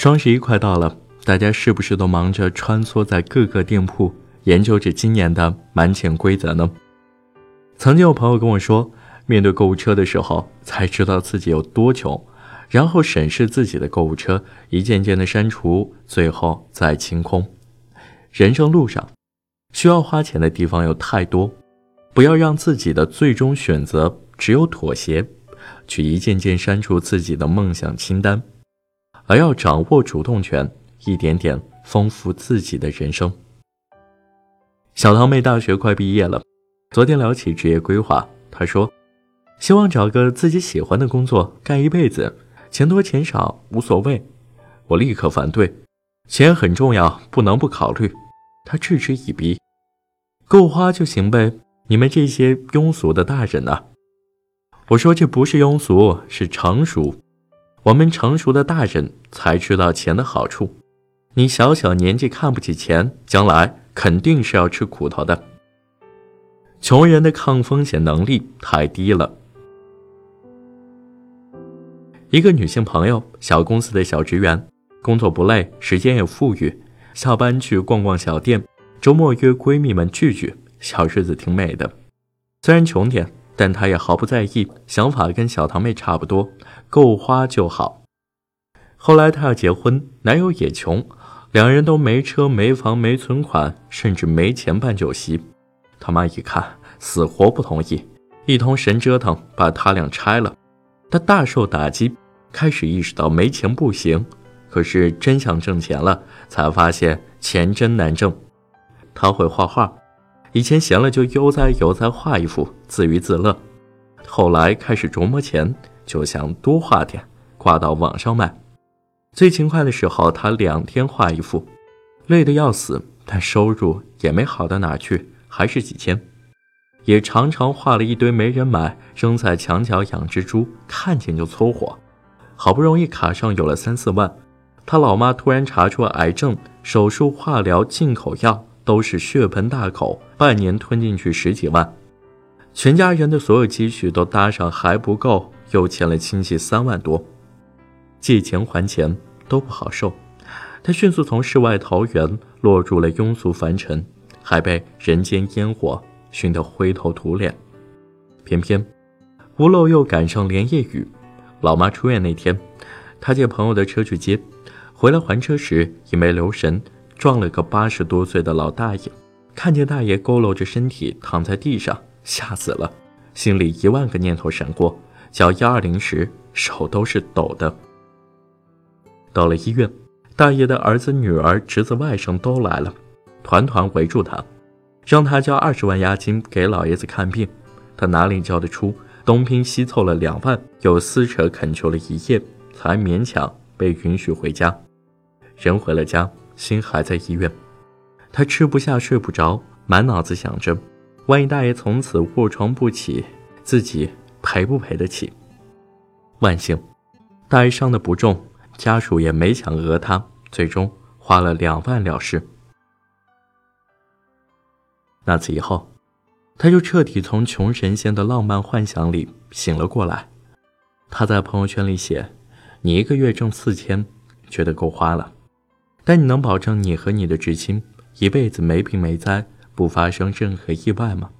双十一快到了，大家是不是都忙着穿梭在各个店铺，研究着今年的满减规则呢？曾经有朋友跟我说，面对购物车的时候，才知道自己有多穷，然后审视自己的购物车，一件件的删除，最后再清空。人生路上，需要花钱的地方有太多，不要让自己的最终选择只有妥协，去一件件删除自己的梦想清单。而要掌握主动权，一点点丰富自己的人生。小堂妹大学快毕业了，昨天聊起职业规划，她说：“希望找个自己喜欢的工作干一辈子，钱多钱少无所谓。”我立刻反对：“钱很重要，不能不考虑。”她嗤之以鼻：“够花就行呗，你们这些庸俗的大人呢？”我说：“这不是庸俗，是成熟。”我们成熟的大人才知道钱的好处。你小小年纪看不起钱，将来肯定是要吃苦头的。穷人的抗风险能力太低了。一个女性朋友，小公司的小职员，工作不累，时间也富裕，下班去逛逛小店，周末约闺蜜们聚聚，小日子挺美的。虽然穷点。但他也毫不在意，想法跟小堂妹差不多，够花就好。后来他要结婚，男友也穷，两人都没车没房没存款，甚至没钱办酒席。他妈一看，死活不同意，一通神折腾把他俩拆了。他大受打击，开始意识到没钱不行，可是真想挣钱了，才发现钱真难挣。他会画画。以前闲了就悠哉悠哉画一幅，自娱自乐。后来开始琢磨钱，就想多画点，挂到网上卖。最勤快的时候，他两天画一幅，累得要死，但收入也没好到哪去，还是几千。也常常画了一堆没人买，扔在墙角养蜘蛛，看见就搓火。好不容易卡上有了三四万，他老妈突然查出癌症，手术、化疗、进口药。都是血盆大口，半年吞进去十几万，全家人的所有积蓄都搭上还不够，又欠了亲戚三万多，借钱还钱都不好受。他迅速从世外桃源落入了庸俗凡尘，还被人间烟火熏得灰头土脸。偏偏屋漏又赶上连夜雨，老妈出院那天，他借朋友的车去接，回来还车时也没留神。撞了个八十多岁的老大爷，看见大爷佝偻着身体躺在地上，吓死了，心里一万个念头闪过，叫幺二零时手都是抖的。到了医院，大爷的儿子、女儿、侄子、外甥都来了，团团围住他，让他交二十万押金给老爷子看病。他哪里交得出？东拼西凑了两万，又撕扯恳求了一夜，才勉强被允许回家。人回了家。心还在医院，他吃不下睡不着，满脑子想着，万一大爷从此卧床不起，自己赔不赔得起？万幸，大爷伤得不重，家属也没想讹他，最终花了两万了事。那次以后，他就彻底从穷神仙的浪漫幻想里醒了过来。他在朋友圈里写：“你一个月挣四千，觉得够花了。”但你能保证你和你的至亲一辈子没病没灾，不发生任何意外吗？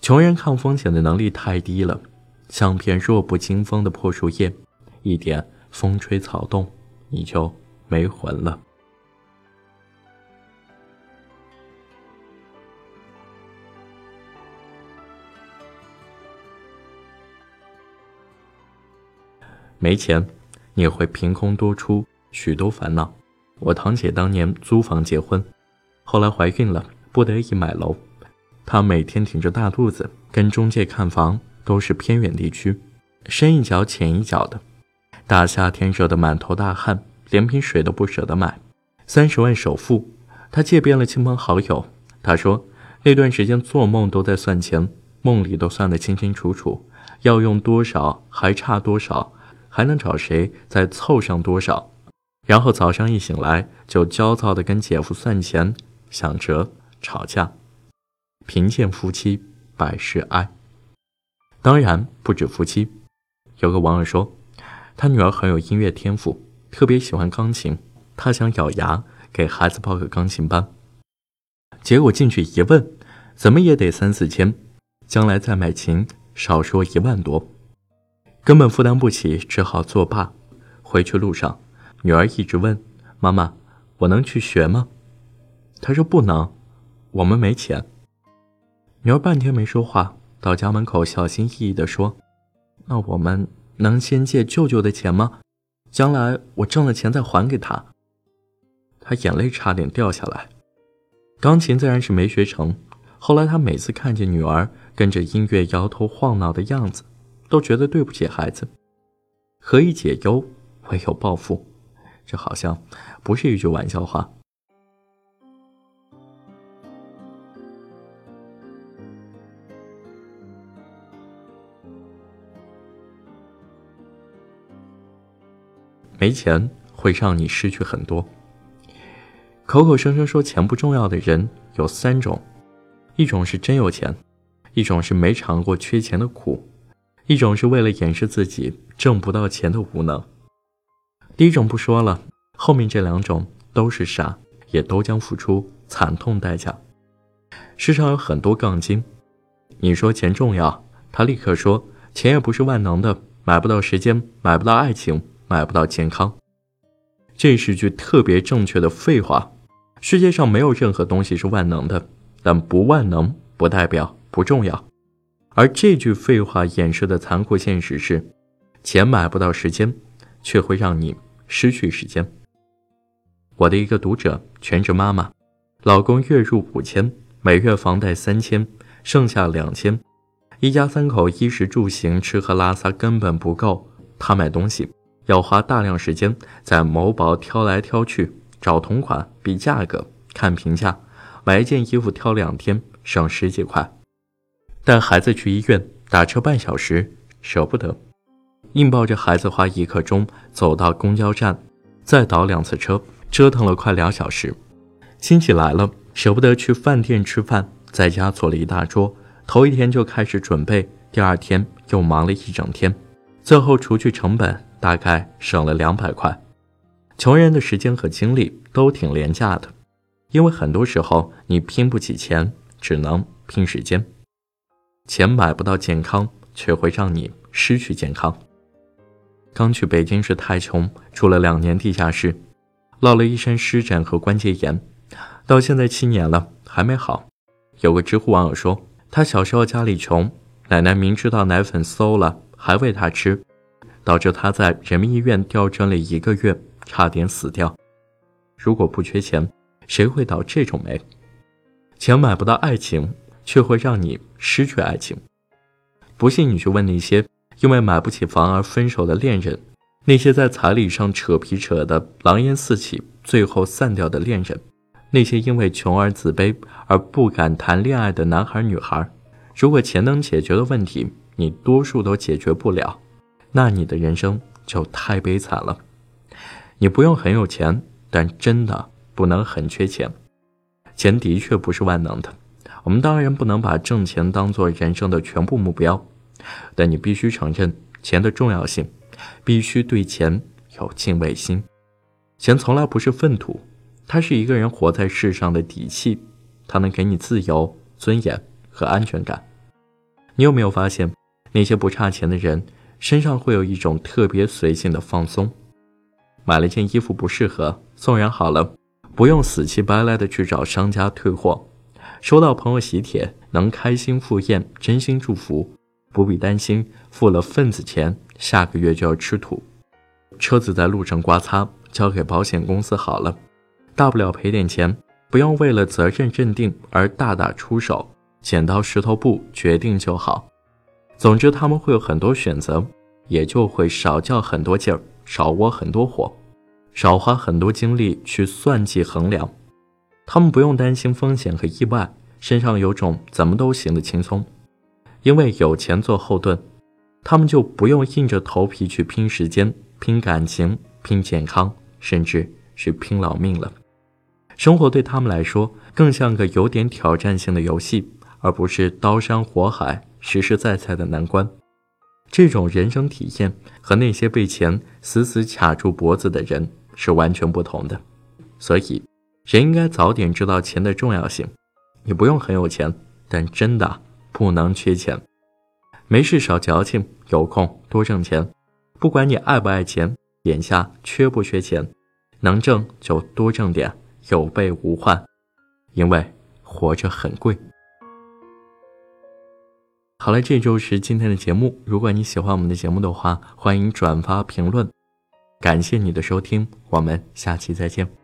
穷人抗风险的能力太低了，像片弱不禁风的破树叶，一点风吹草动，你就没魂了。没钱，你会凭空多出许多烦恼。我堂姐当年租房结婚，后来怀孕了，不得已买楼。她每天挺着大肚子跟中介看房，都是偏远地区，深一脚浅一脚的。大夏天热得满头大汗，连瓶水都不舍得买。三十万首付，她借遍了亲朋好友。她说那段时间做梦都在算钱，梦里都算得清清楚楚，要用多少，还差多少，还能找谁再凑上多少。然后早上一醒来，就焦躁地跟姐夫算钱、想辙、吵架。贫贱夫妻百事哀。当然不止夫妻。有个网友说，他女儿很有音乐天赋，特别喜欢钢琴，他想咬牙给孩子报个钢琴班。结果进去一问，怎么也得三四千，将来再买琴，少说一万多，根本负担不起，只好作罢。回去路上，女儿一直问妈妈：“我能去学吗？”他说：“不能，我们没钱。”女儿半天没说话，到家门口小心翼翼地说：“那我们能先借舅舅的钱吗？将来我挣了钱再还给他。”他眼泪差点掉下来。钢琴自然是没学成。后来他每次看见女儿跟着音乐摇头晃脑的样子，都觉得对不起孩子。何以解忧，唯有暴富。这好像不是一句玩笑话。没钱会让你失去很多。口口声声说钱不重要的人有三种：一种是真有钱，一种是没尝过缺钱的苦，一种是为了掩饰自己挣不到钱的无能。第一种不说了，后面这两种都是傻，也都将付出惨痛代价。世上有很多杠精，你说钱重要，他立刻说钱也不是万能的，买不到时间，买不到爱情，买不到健康。这是句特别正确的废话。世界上没有任何东西是万能的，但不万能不代表不重要。而这句废话掩饰的残酷现实是：钱买不到时间，却会让你失去时间。我的一个读者，全职妈妈，老公月入五千，每月房贷三千，剩下两千，一家三口衣食住行、吃喝拉撒根本不够。她买东西要花大量时间在某宝挑来挑去。找同款比价格看评价，买一件衣服挑两天省十几块。带孩子去医院打车半小时舍不得，硬抱着孩子花一刻钟走到公交站，再倒两次车，折腾了快两小时。亲戚来了舍不得去饭店吃饭，在家做了一大桌，头一天就开始准备，第二天又忙了一整天，最后除去成本，大概省了两百块。穷人的时间和精力都挺廉价的，因为很多时候你拼不起钱，只能拼时间。钱买不到健康，却会让你失去健康。刚去北京时太穷，住了两年地下室，落了一身湿疹和关节炎，到现在七年了还没好。有个知乎网友说，他小时候家里穷，奶奶明知道奶粉馊了还喂他吃，导致他在人民医院吊针了一个月。差点死掉。如果不缺钱，谁会倒这种霉？钱买不到爱情，却会让你失去爱情。不信你去问那些因为买不起房而分手的恋人，那些在彩礼上扯皮扯得狼烟四起，最后散掉的恋人，那些因为穷而自卑而不敢谈恋爱的男孩女孩。如果钱能解决的问题，你多数都解决不了，那你的人生就太悲惨了。你不用很有钱，但真的不能很缺钱。钱的确不是万能的，我们当然不能把挣钱当做人生的全部目标，但你必须承认钱的重要性，必须对钱有敬畏心。钱从来不是粪土，它是一个人活在世上的底气，它能给你自由、尊严和安全感。你有没有发现，那些不差钱的人身上会有一种特别随性的放松？买了件衣服不适合，送人好了，不用死乞白赖的去找商家退货。收到朋友喜帖，能开心赴宴，真心祝福，不必担心付了份子钱，下个月就要吃土。车子在路上刮擦，交给保险公司好了，大不了赔点钱，不用为了责任认定而大打出手，剪刀石头布决定就好。总之，他们会有很多选择，也就会少较很多劲儿。少窝很多火，少花很多精力去算计衡量，他们不用担心风险和意外，身上有种怎么都行的轻松，因为有钱做后盾，他们就不用硬着头皮去拼时间、拼感情、拼健康，甚至是拼老命了。生活对他们来说更像个有点挑战性的游戏，而不是刀山火海、实实在在的难关。这种人生体验和那些被钱死死卡住脖子的人是完全不同的。所以，人应该早点知道钱的重要性。你不用很有钱，但真的不能缺钱。没事少矫情，有空多挣钱。不管你爱不爱钱，眼下缺不缺钱，能挣就多挣点，有备无患。因为活着很贵。好了，这就是今天的节目。如果你喜欢我们的节目的话，欢迎转发评论。感谢你的收听，我们下期再见。